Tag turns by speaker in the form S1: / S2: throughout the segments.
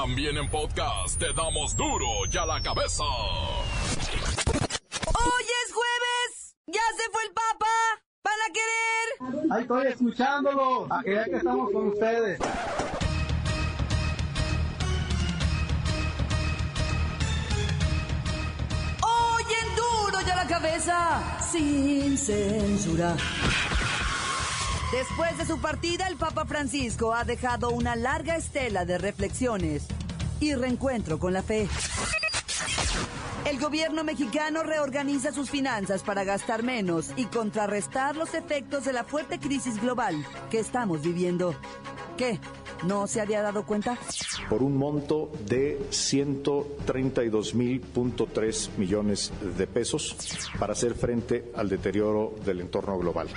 S1: También en podcast te damos duro y a la cabeza.
S2: ¡Hoy es jueves! ¡Ya se fue el Papa! ¿Van a querer?
S3: Ahí estoy escuchándolo. A que que estamos con ustedes.
S2: Hoy en duro y a la cabeza, sin censura. Después de su partida, el Papa Francisco ha dejado una larga estela de reflexiones y reencuentro con la fe. El gobierno mexicano reorganiza sus finanzas para gastar menos y contrarrestar los efectos de la fuerte crisis global que estamos viviendo. ¿Qué? ¿No se había dado cuenta?
S4: Por un monto de 132.000.3 millones de pesos para hacer frente al deterioro del entorno global.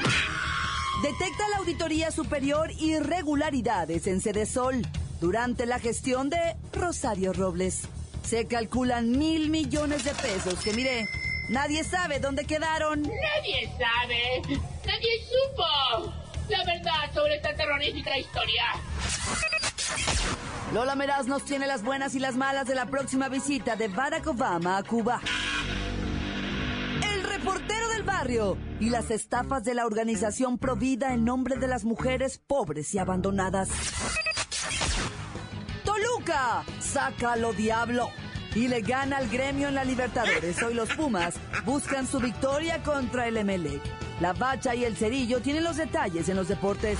S2: Detecta la Auditoría Superior irregularidades en Cedesol durante la gestión de Rosario Robles. Se calculan mil millones de pesos que, mire, nadie sabe dónde quedaron.
S5: Nadie sabe. Nadie supo la verdad sobre esta terrorífica historia.
S2: Lola Meraz nos tiene las buenas y las malas de la próxima visita de Barack Obama a Cuba. El reportero barrio y las estafas de la organización Provida en nombre de las mujeres pobres y abandonadas. Toluca, sácalo diablo. Y le gana al gremio en la Libertadores. Hoy los Pumas buscan su victoria contra el Emelec. La Bacha y el Cerillo tienen los detalles en los deportes.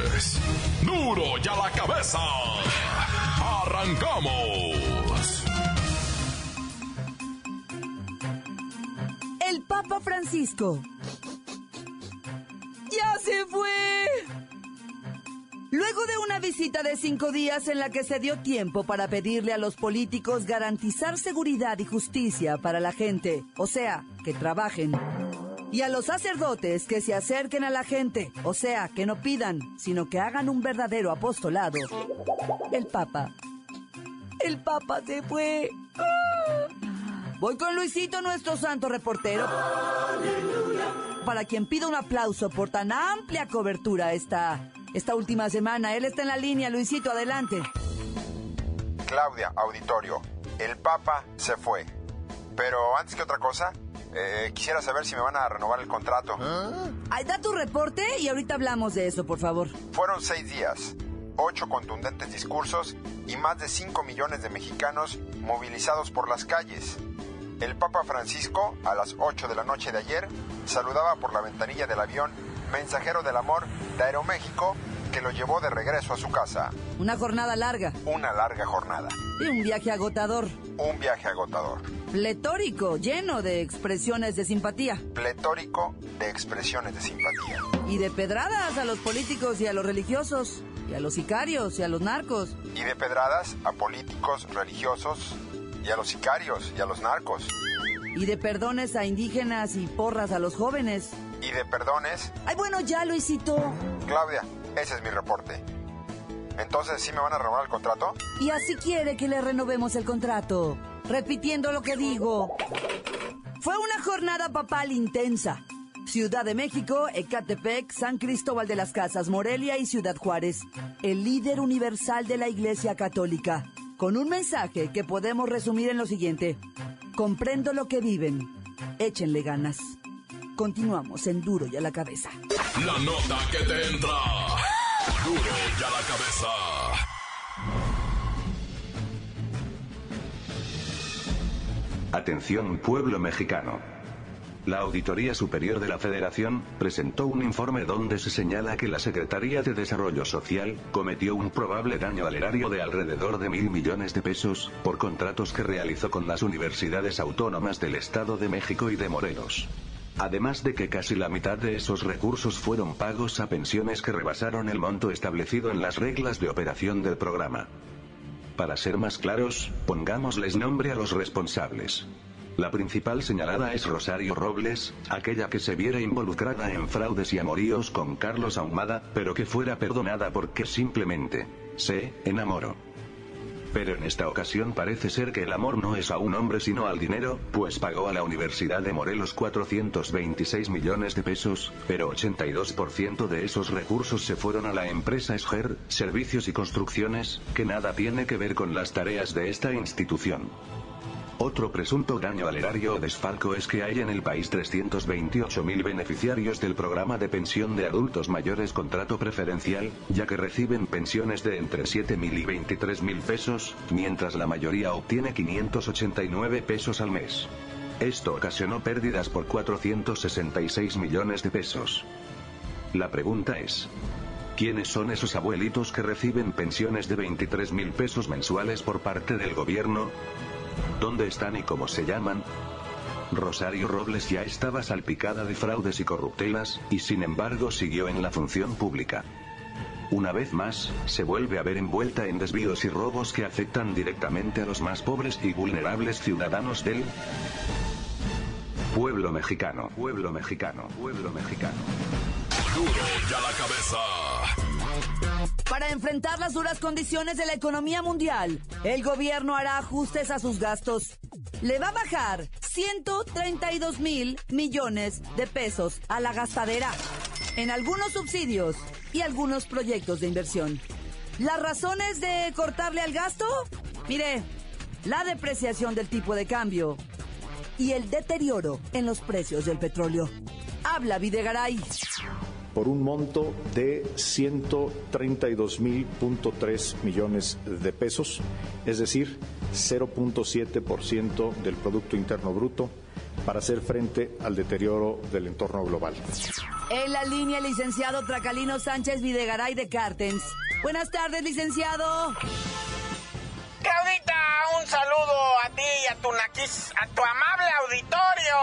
S1: Duro y a la cabeza. Arrancamos.
S2: El Papa Francisco. ¡Ya se fue! Luego de una visita de cinco días en la que se dio tiempo para pedirle a los políticos garantizar seguridad y justicia para la gente, o sea, que trabajen, y a los sacerdotes que se acerquen a la gente, o sea, que no pidan, sino que hagan un verdadero apostolado, el Papa. El Papa se fue. ¡Ah! Voy con Luisito, nuestro santo reportero. Para quien pida un aplauso por tan amplia cobertura esta, esta última semana. Él está en la línea. Luisito, adelante.
S6: Claudia, auditorio, el Papa se fue. Pero antes que otra cosa, eh, quisiera saber si me van a renovar el contrato.
S2: Ahí da tu reporte y ahorita hablamos de eso, por favor.
S6: Fueron seis días, ocho contundentes discursos y más de cinco millones de mexicanos movilizados por las calles. El Papa Francisco, a las 8 de la noche de ayer, saludaba por la ventanilla del avión mensajero del amor de Aeroméxico que lo llevó de regreso a su casa.
S2: Una jornada larga
S6: Una larga jornada,
S2: y un viaje agotador.
S6: un viaje agotador,
S2: Pletórico, lleno de expresiones de simpatía.
S6: pletórico de expresiones de simpatía.
S2: Y de pedradas a los políticos y a los religiosos. Y a los sicarios y a los narcos.
S6: Y de pedradas a políticos religiosos y a los sicarios y a los narcos.
S2: Y de perdones a indígenas y porras a los jóvenes.
S6: Y de perdones,
S2: Ay, bueno, ya, Luisito.
S6: Claudia, ese es mi reporte. Entonces, ¿sí me van a renovar el contrato?
S2: Y así quiere que le renovemos el contrato. Repitiendo lo que digo. Fue una jornada papal intensa. Ciudad de México, Ecatepec, San Cristóbal de las Casas, Morelia y Ciudad Juárez. El líder universal de la Iglesia Católica. Con un mensaje que podemos resumir en lo siguiente. Comprendo lo que viven. Échenle ganas. Continuamos en Duro y a la cabeza.
S1: La nota que te entra. La cabeza.
S7: Atención pueblo mexicano. La Auditoría Superior de la Federación presentó un informe donde se señala que la Secretaría de Desarrollo Social cometió un probable daño al erario de alrededor de mil millones de pesos por contratos que realizó con las universidades autónomas del Estado de México y de Morelos. Además de que casi la mitad de esos recursos fueron pagos a pensiones que rebasaron el monto establecido en las reglas de operación del programa. Para ser más claros, pongámosles nombre a los responsables. La principal señalada es Rosario Robles, aquella que se viera involucrada en fraudes y amoríos con Carlos Ahumada, pero que fuera perdonada porque simplemente se enamoró. Pero en esta ocasión parece ser que el amor no es a un hombre sino al dinero, pues pagó a la Universidad de Morelos 426 millones de pesos, pero 82% de esos recursos se fueron a la empresa Esger, Servicios y Construcciones, que nada tiene que ver con las tareas de esta institución. Otro presunto daño al erario o desfalco es que hay en el país 328.000 beneficiarios del programa de pensión de adultos mayores contrato preferencial, ya que reciben pensiones de entre 7.000 y 23.000 pesos, mientras la mayoría obtiene 589 pesos al mes. Esto ocasionó pérdidas por 466 millones de pesos. La pregunta es, ¿Quiénes son esos abuelitos que reciben pensiones de 23.000 pesos mensuales por parte del gobierno? ¿Dónde están y cómo se llaman? Rosario Robles ya estaba salpicada de fraudes y corruptelas, y sin embargo siguió en la función pública. Una vez más, se vuelve a ver envuelta en desvíos y robos que afectan directamente a los más pobres y vulnerables ciudadanos del pueblo mexicano, pueblo mexicano, pueblo mexicano.
S1: Duro ya la cabeza.
S2: Para enfrentar las duras condiciones de la economía mundial, el gobierno hará ajustes a sus gastos. Le va a bajar 132 mil millones de pesos a la gastadera en algunos subsidios y algunos proyectos de inversión. ¿Las razones de cortarle al gasto? Mire, la depreciación del tipo de cambio y el deterioro en los precios del petróleo. Habla Videgaray
S4: por un monto de 132.000.3 millones de pesos, es decir, 0.7% del Producto Interno Bruto, para hacer frente al deterioro del entorno global.
S2: En la línea, licenciado Tracalino Sánchez Videgaray de Cartens. Buenas tardes, licenciado.
S8: Claudita, un saludo a ti y a tu naquis, a tu amable auditorio.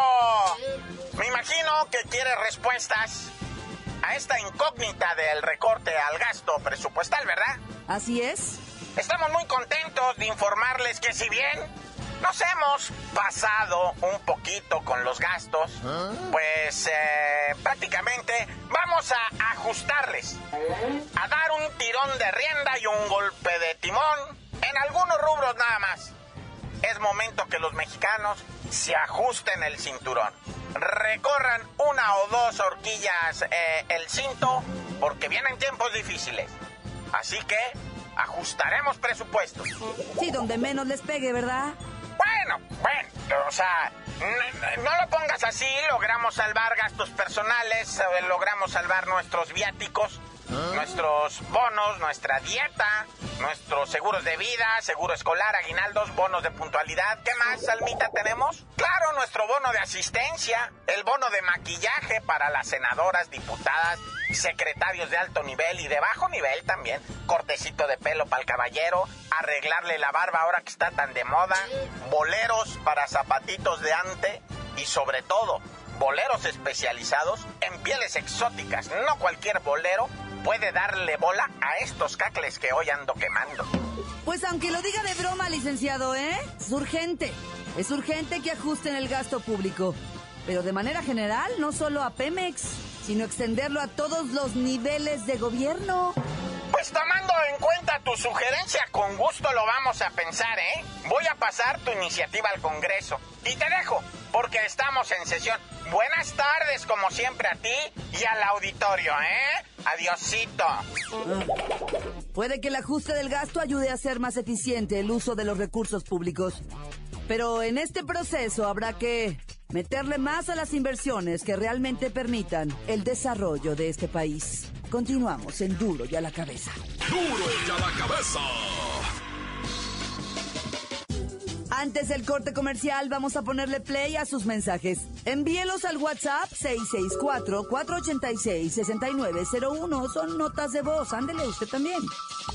S8: Me imagino que quieres respuestas a esta incógnita del recorte al gasto presupuestal, ¿verdad?
S2: Así es.
S8: Estamos muy contentos de informarles que si bien nos hemos pasado un poquito con los gastos, pues eh, prácticamente vamos a ajustarles, a dar un tirón de rienda y un golpe de timón en algunos rubros nada más. Es momento que los mexicanos se ajusten el cinturón recorran una o dos horquillas eh, el cinto porque vienen tiempos difíciles. Así que ajustaremos presupuestos.
S2: Sí, donde menos les pegue, ¿verdad?
S8: Bueno, bueno, o sea, no, lo pongas así, logramos salvar gastos personales, eh, logramos salvar nuestros viáticos, nuestros bonos, nuestra dieta, nuestros seguros de vida, seguro escolar, aguinaldos, bonos de puntualidad. ¿Qué más, Salmita, tenemos? Claro, nuestro bono de asistencia, el bono de maquillaje para las senadoras, diputadas, secretarios de alto nivel y de bajo nivel también, cortecito de pelo para el caballero, arreglarle la barba ahora que está tan de moda, boleros para zapatitos de ante y sobre todo boleros especializados en pieles exóticas. No cualquier bolero puede darle bola a estos cacles que hoy ando quemando.
S2: Pues aunque lo diga de broma, licenciado, ¿eh? Es urgente. Es urgente que ajusten el gasto público. Pero de manera general, no solo a Pemex, sino extenderlo a todos los niveles de gobierno.
S8: Pues tomando en cuenta tu sugerencia, con gusto lo vamos a pensar, ¿eh? Voy a pasar tu iniciativa al Congreso. Y te dejo, porque estamos en sesión. Buenas tardes, como siempre, a ti y al auditorio, ¿eh? Adiosito.
S2: Puede que el ajuste del gasto ayude a ser más eficiente el uso de los recursos públicos. Pero en este proceso habrá que meterle más a las inversiones que realmente permitan el desarrollo de este país. Continuamos en Duro y a la cabeza.
S1: Duro y a la cabeza.
S2: Antes del corte comercial, vamos a ponerle play a sus mensajes. Envíelos al WhatsApp 664-486-6901. Son notas de voz. Ándele usted también.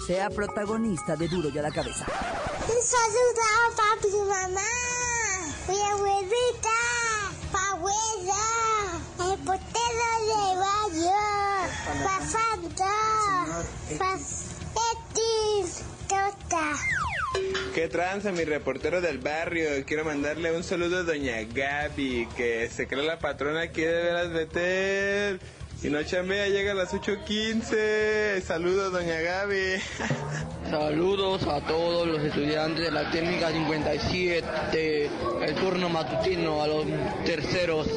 S2: Sea protagonista de Duro y a la cabeza.
S9: Saluda a papi y mamá. Mi abuelita. Abuela. reportero de barrio, pasando, pasetis, tota.
S10: ¿Qué tranza, mi reportero del barrio? Quiero mandarle un saludo a doña Gaby, que se cree la patrona quiere de veras meter. Si no chambea, llega a las 8.15. Saludos, doña Gaby.
S11: Saludos a todos los estudiantes de la técnica 57, el turno matutino a los terceros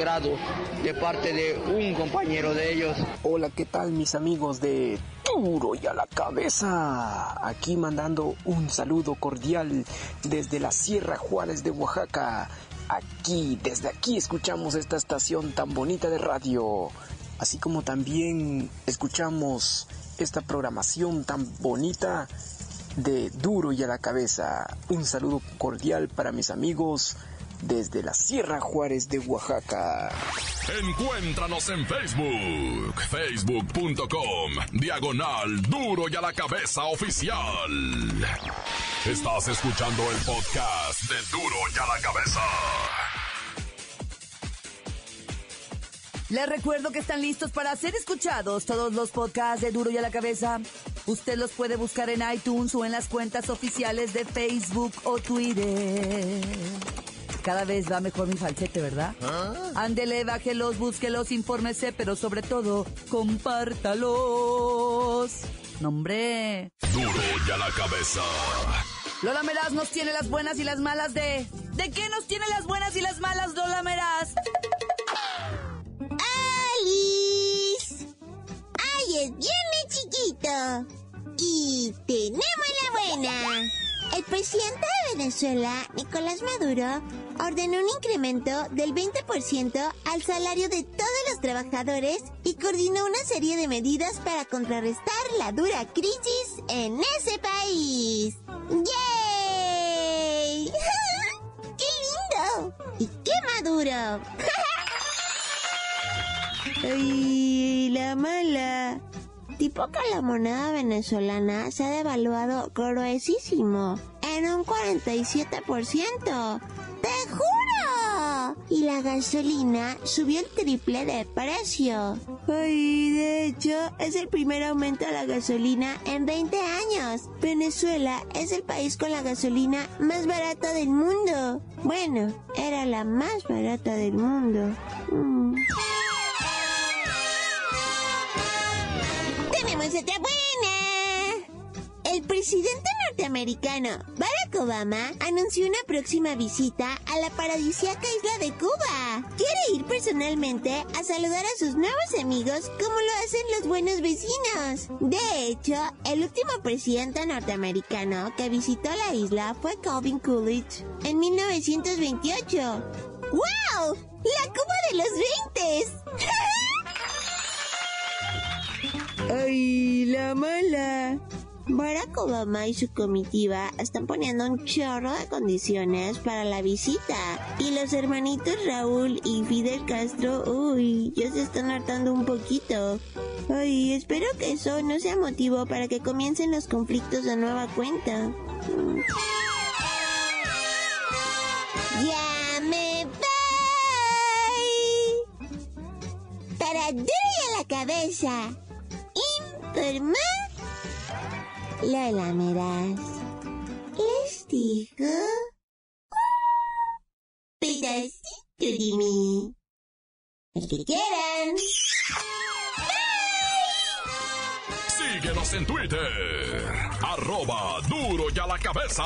S11: grados, de parte de un compañero de ellos.
S12: Hola, ¿qué tal mis amigos de Duro y a la cabeza? Aquí mandando un saludo cordial desde la Sierra Juárez de Oaxaca. Aquí, desde aquí escuchamos esta estación tan bonita de radio así como también escuchamos esta programación tan bonita de Duro y a la cabeza. Un saludo cordial para mis amigos desde la Sierra Juárez de Oaxaca.
S1: Encuéntranos en Facebook, facebook.com, diagonal Duro y a la cabeza oficial. Estás escuchando el podcast de Duro y a la cabeza.
S2: Les recuerdo que están listos para ser escuchados todos los podcasts de Duro y a la Cabeza. Usted los puede buscar en iTunes o en las cuentas oficiales de Facebook o Twitter. Cada vez va mejor mi falsete, ¿verdad? Ándele, bájelos, búsquelos, infórmese, pero sobre todo, compártalos. Nombre.
S1: Duro y a la cabeza.
S2: Lola Meraz nos tiene las buenas y las malas de... ¿De qué nos tiene las buenas y las malas, Lola Meraz?
S9: Y tenemos la buena. El presidente de Venezuela, Nicolás Maduro, ordenó un incremento del 20% al salario de todos los trabajadores y coordinó una serie de medidas para contrarrestar la dura crisis en ese país. ¡Yay! ¡Qué lindo! ¡Y qué maduro! ¡Ay, la mala! Tipo que la moneda venezolana se ha devaluado gruesísimo, en un 47%. ¡Te juro! Y la gasolina subió el triple de precio. Ay, de hecho, es el primer aumento de la gasolina en 20 años. Venezuela es el país con la gasolina más barata del mundo. Bueno, era la más barata del mundo. Mm. Buena. El presidente norteamericano Barack Obama anunció una próxima visita a la paradisíaca isla de Cuba. Quiere ir personalmente a saludar a sus nuevos amigos como lo hacen los buenos vecinos. De hecho, el último presidente norteamericano que visitó la isla fue Calvin Coolidge en 1928. ¡Wow! ¡La Cuba de los 20! ¡Ay, la mala! Barack Obama y su comitiva están poniendo un chorro de condiciones para la visita. Y los hermanitos Raúl y Fidel Castro, uy, ya se están hartando un poquito. Ay, espero que eso no sea motivo para que comiencen los conflictos de nueva cuenta. ¡Ya me voy! Para duro la cabeza. Informa Lola Meraz. Les digo un pedacito de mí. El que quieran.
S1: Síguenos en Twitter. Arroba duro y a la cabeza.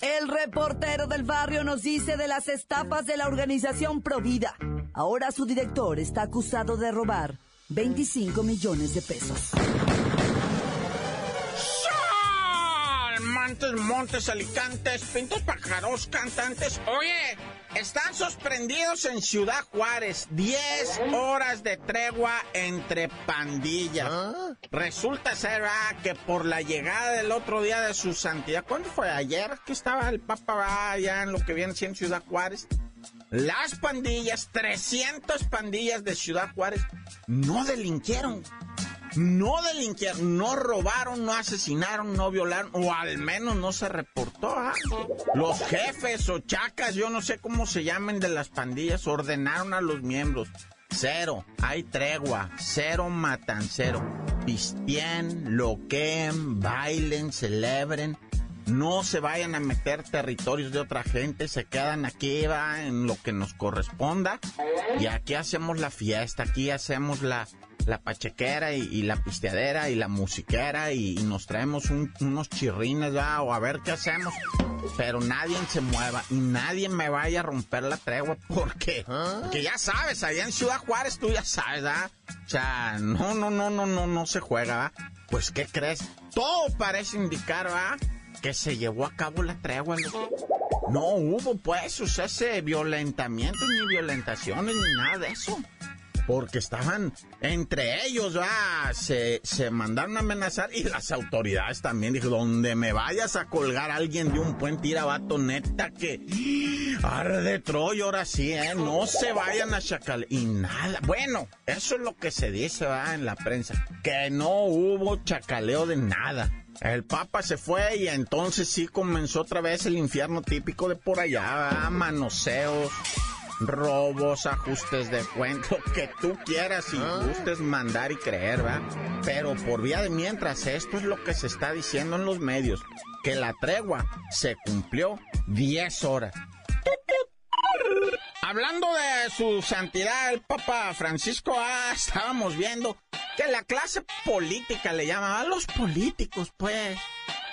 S2: El reportero del barrio nos dice de las estafas de la organización Provida. Ahora su director está acusado de robar 25 millones de pesos.
S8: Montes, montes, alicantes, pintos, pájaros, cantantes. Oye, están sorprendidos en Ciudad Juárez. 10 horas de tregua entre pandillas. Resulta ser ah, que por la llegada del otro día de su santidad, ¿cuándo fue? Ayer que estaba el Papa allá en lo que viene siendo Ciudad Juárez. Las pandillas, 300 pandillas de Ciudad Juárez, no delinquieron. no delinquieron, no robaron, no asesinaron, no violaron, o al menos no se reportó. ¿ah? Los jefes o chacas, yo no sé cómo se llamen de las pandillas, ordenaron a los miembros. Cero, hay tregua, cero matancero. Pistien, loqueen, bailen, celebren. No se vayan a meter territorios de otra gente, se quedan aquí va en lo que nos corresponda. Y aquí hacemos la fiesta, aquí hacemos la, la pachequera y, la pisteadera y la musiquera y, nos traemos unos chirrines, ¿va? o a ver qué hacemos. Pero nadie se mueva y nadie me vaya a romper la tregua porque, ya sabes, allá en Ciudad Juárez tú ya sabes, ¿verdad? O sea, no, no, no, no, no, no se juega, ¿va? Pues, ¿qué crees? Todo parece indicar, ¿va? Que se llevó a cabo la tregua. No hubo, pues, ese violentamiento, ni violentaciones, ni nada de eso porque estaban entre ellos, ah, se, se mandaron a amenazar y las autoridades también. Dijo, donde me vayas a colgar a alguien de un puente, ir vato, neta que arde Troya, ahora sí, ¿eh? No se vayan a chacal. Y nada, bueno, eso es lo que se dice, en la prensa, que no hubo chacaleo de nada. El Papa se fue y entonces sí comenzó otra vez el infierno típico de por allá, manoseos, robos, ajustes de cuento, que tú quieras y ah. gustes mandar y creer, ¿va? Pero por vía de mientras, esto es lo que se está diciendo en los medios, que la tregua se cumplió 10 horas. Hablando de su santidad, el Papa Francisco, ah, estábamos viendo que la clase política le llama a los políticos, pues,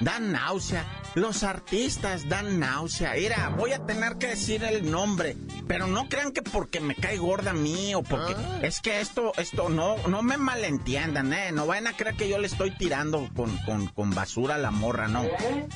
S8: dan náusea. Los artistas dan náusea. Mira, voy a tener que decir el nombre, pero no crean que porque me cae gorda a mí o porque ah. es que esto, esto no, no me malentiendan, eh. No vayan a creer que yo le estoy tirando con, con, con basura a la morra, no.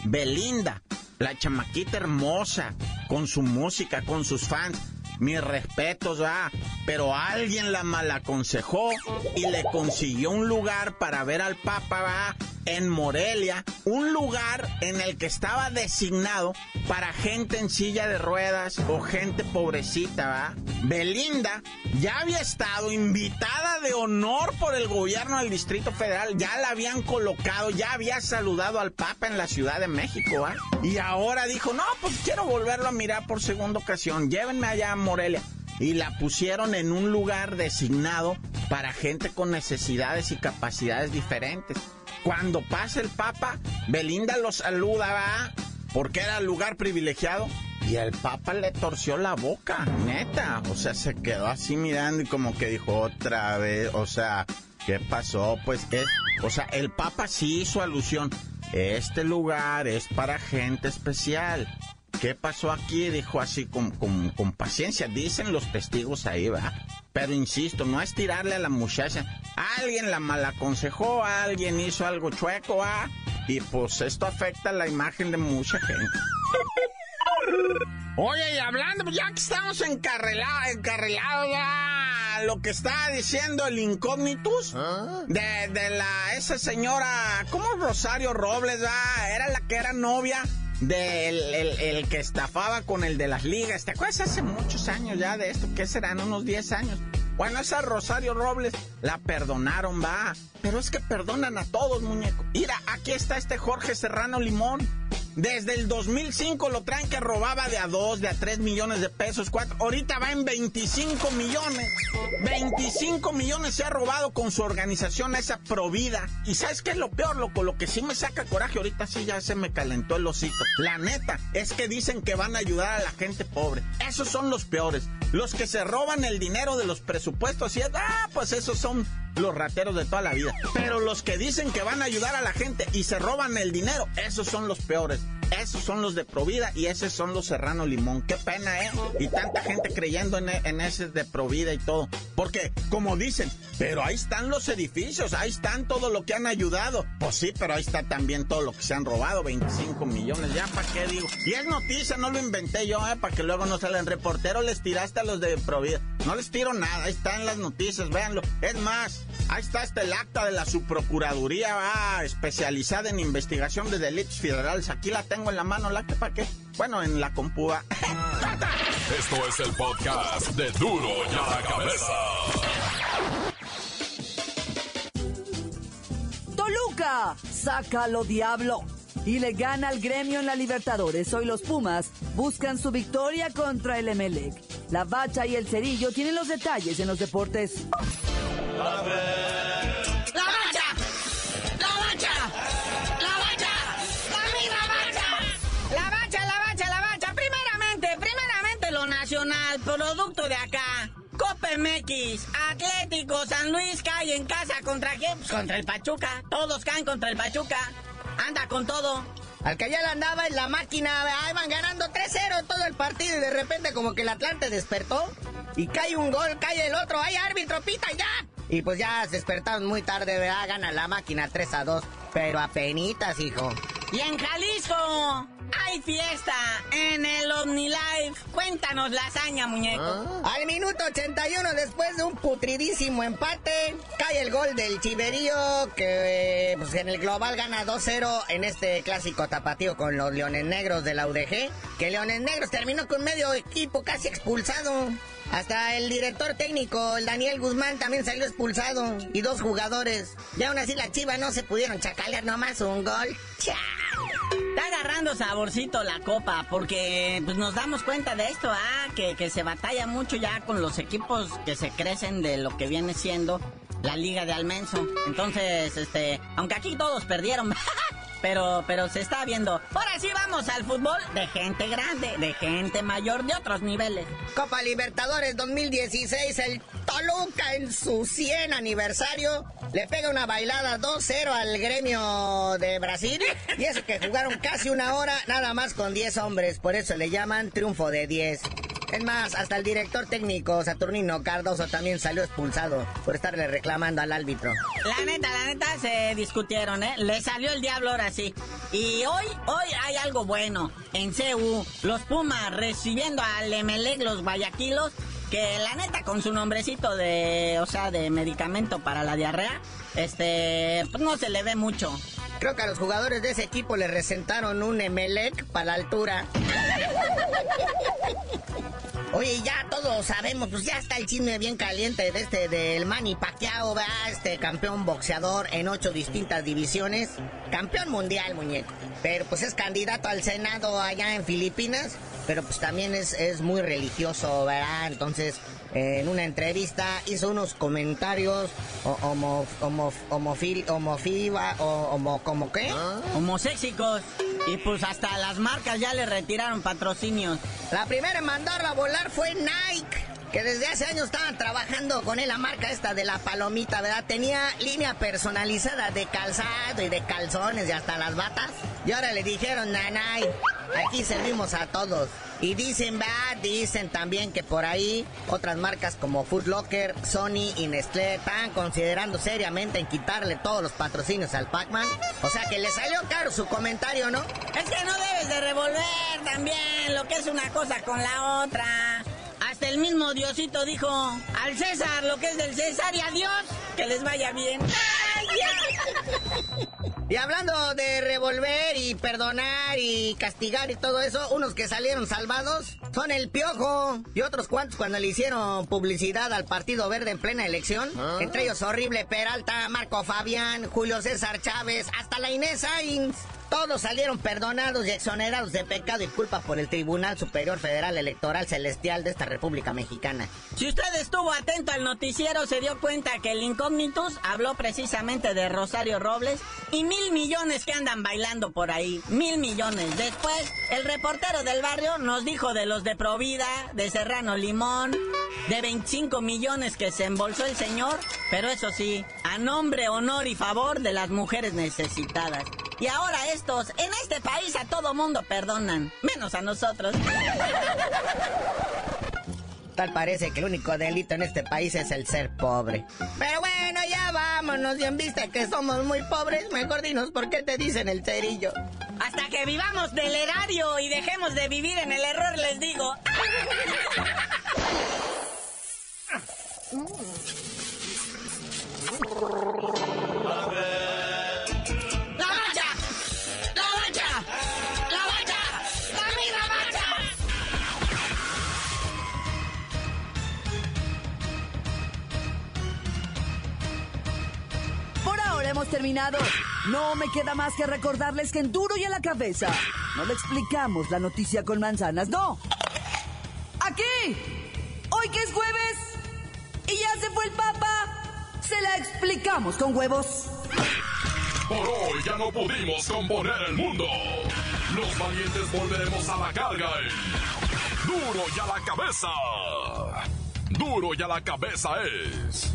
S8: Belinda, la chamaquita hermosa, con su música, con sus fans mis respetos, va. Pero alguien la malaconsejó y le consiguió un lugar para ver al Papa, va en Morelia, un lugar en el que estaba designado para gente en silla de ruedas o gente pobrecita, ¿va? Belinda ya había estado invitada de honor por el gobierno del Distrito Federal, ya la habían colocado, ya había saludado al Papa en la Ciudad de México, ¿va? Y ahora dijo, no, pues quiero volverlo a mirar por segunda ocasión, llévenme allá a Morelia y la pusieron en un lugar designado para gente con necesidades y capacidades diferentes. Cuando pasa el Papa, Belinda lo saluda, va, porque era lugar privilegiado. Y el Papa le torció la boca, neta. O sea, se quedó así mirando y como que dijo otra vez, o sea, ¿qué pasó? Pues es, o sea, el Papa sí hizo alusión. Este lugar es para gente especial. ¿Qué pasó aquí? Dijo así con, con, paciencia. Dicen los testigos ahí, va. Pero insisto, no es tirarle a la muchacha. Alguien la malaconsejó, alguien hizo algo chueco, ¿ah? Y pues esto afecta la imagen de mucha gente. Oye, y hablando, pues ya que estamos encarrelados, encarrelados ya, lo que está diciendo el incógnitus ¿Ah? de, de, la, esa señora, ¿cómo Rosario Robles, ah? Era la que era novia del el, que estafaba con el de las ligas. ¿Te acuerdas hace muchos años ya de esto? ¿Qué serán? Unos 10 años. Bueno, esa Rosario Robles la perdonaron, va. Pero es que perdonan a todos, muñeco. Mira, aquí está este Jorge Serrano Limón desde el 2005 lo traen que robaba de a 2, de a 3 millones de pesos, cuatro. Ahorita va en 25 millones. 25 millones se ha robado con su organización esa Provida. Y ¿sabes qué es lo peor, loco? Lo que sí me saca coraje, ahorita sí ya se me calentó el osito. La neta, es que dicen que van a ayudar a la gente pobre. Esos son los peores. Los que se roban el dinero de los presupuestos y es, ah, pues esos son los rateros de toda la vida. Pero los que dicen que van a ayudar a la gente y se roban el dinero, esos son los peores. Esos son los de Provida y esos son los Serrano Limón. Qué pena, ¿eh? Y tanta gente creyendo en, en ese de Provida y todo. Porque, como dicen, pero ahí están los edificios, ahí están todo lo que han ayudado. Pues sí, pero ahí está también todo lo que se han robado, 25 millones. Ya, ¿para qué digo? Y es noticia, no lo inventé yo, ¿eh? Para que luego no salen reportero, les tiraste a los de Provida. No les tiro nada, ahí están las noticias, véanlo. Es más, ahí está este el acta de la subprocuraduría va especializada en investigación de delitos federales. Aquí la tengo en la mano, ¿la que para qué? Bueno, en la compúa.
S1: Esto es el podcast de Duro y a la cabeza.
S2: Pachuca, sácalo diablo. Y le gana al gremio en la Libertadores. Hoy los Pumas buscan su victoria contra el Emelec. La Bacha y el Cerillo tienen los detalles en los deportes.
S13: ¡La Bacha! ¡La Bacha! ¡La Bacha! ¡La misma Bacha!
S14: La Bacha, la Bacha, la Bacha. Primeramente, primeramente lo nacional, producto de acá. Copa MX, Atlético, San Luis cae en casa contra quién? Pues contra el Pachuca. Todos caen contra el Pachuca. Anda con todo. Al que ya le andaba en la máquina, ahí van ganando 3-0 todo el partido y de repente como que el Atlante despertó y cae un gol, cae el otro, ¡ay árbitro, pita ya! Y pues ya se despertaron muy tarde, ¿verdad? Gana la máquina 3 a 2, pero a penitas, hijo. Y en Jalisco hay fiesta en el OmniLife. Cuéntanos la hazaña, muñeco. Al minuto 81, después de un putridísimo empate, cae el gol del Chiverío, que pues, en el global gana 2-0 en este clásico tapatío con los Leones Negros de la UDG. Que Leones Negros terminó con medio equipo casi expulsado. Hasta el director técnico, el Daniel Guzmán, también salió expulsado. Y dos jugadores. Y aún así la chiva no se pudieron chacalear nomás un gol. ¡Chao! Está agarrando saborcito la copa, porque pues, nos damos cuenta de esto, ah, que, que se batalla mucho ya con los equipos que se crecen de lo que viene siendo la Liga de Almenso. Entonces, este, aunque aquí todos perdieron. pero, pero se está viendo. Ahora sí vamos al fútbol de gente grande, de gente mayor, de otros niveles. Copa Libertadores 2016, el Toluca en su 100 aniversario le pega una bailada 2-0 al gremio de Brasil. Y eso que jugaron casi una hora, nada más con 10 hombres, por eso le llaman triunfo de 10. Es más, hasta el director técnico Saturnino Cardoso también salió expulsado por estarle reclamando al árbitro. La neta, la neta se discutieron, ¿eh? Le salió el diablo ahora sí. Y hoy, hoy hay algo bueno. En CU, los Pumas recibiendo al Emelec, los Guayaquilos, que la neta con su nombrecito de, o sea, de medicamento para la diarrea, este, pues no se le ve mucho. Creo que a los jugadores de ese equipo le resentaron un Emelec para la altura. Oye, ya todos sabemos, pues ya está el chisme bien caliente de este, del Manny Pacquiao, ¿verdad? Este campeón boxeador en ocho distintas divisiones. Campeón mundial, muñeco. Pero pues es candidato al Senado allá en Filipinas. Pero pues también es, es muy religioso, ¿verdad? Entonces, en una entrevista hizo unos comentarios homo, homo, homofiba, o homo, ¿cómo qué? Homosexicos. Y pues hasta las marcas ya le retiraron patrocinios. La primera en mandarla a volar fue Nike. Que desde hace años estaban trabajando con él la marca esta de la palomita, ¿verdad? Tenía línea personalizada de calzado y de calzones y hasta las batas. Y ahora le dijeron, nanay, aquí servimos a todos. Y dicen, va, dicen también que por ahí otras marcas como Foot Locker, Sony y Nestlé están considerando seriamente en quitarle todos los patrocinios al Pac-Man. O sea que le salió caro su comentario, ¿no? Es que no debes de revolver también lo que es una cosa con la otra. Hasta el mismo Diosito dijo al César lo que es del César y a Dios que les vaya bien. ¡Ay, ya! Y hablando de revolver y perdonar y castigar y todo eso, unos que salieron salvados son el Piojo y otros cuantos cuando le hicieron publicidad al Partido Verde en plena elección. Entre ellos Horrible Peralta, Marco Fabián, Julio César Chávez, hasta la Inés Sainz. Todos salieron perdonados y exonerados de pecado y culpa por el Tribunal Superior Federal Electoral Celestial de esta República Mexicana. Si usted estuvo atento al noticiero, se dio cuenta que el Incógnitus habló precisamente de Rosario Robles y mil millones que andan bailando por ahí. Mil millones. Después, el reportero del barrio nos dijo de los de Provida, de Serrano Limón, de 25 millones que se embolsó el señor, pero eso sí, a nombre, honor y favor de las mujeres necesitadas. Y ahora estos, en este país a todo mundo perdonan, menos a nosotros. Tal parece que el único delito en este país es el ser pobre. Pero bueno, ya vámonos, y en vista que somos muy pobres, mejor dinos por qué te dicen el cerillo. Hasta que vivamos del erario y dejemos de vivir en el error, les digo.
S2: hemos terminado. No me queda más que recordarles que en duro y a la cabeza no le explicamos la noticia con manzanas, no. Aquí, hoy que es jueves y ya se fue el papa, se la explicamos con huevos.
S1: Por hoy ya no pudimos componer el mundo. Los valientes volveremos a la carga. Duro y a la cabeza. Duro y a la cabeza es.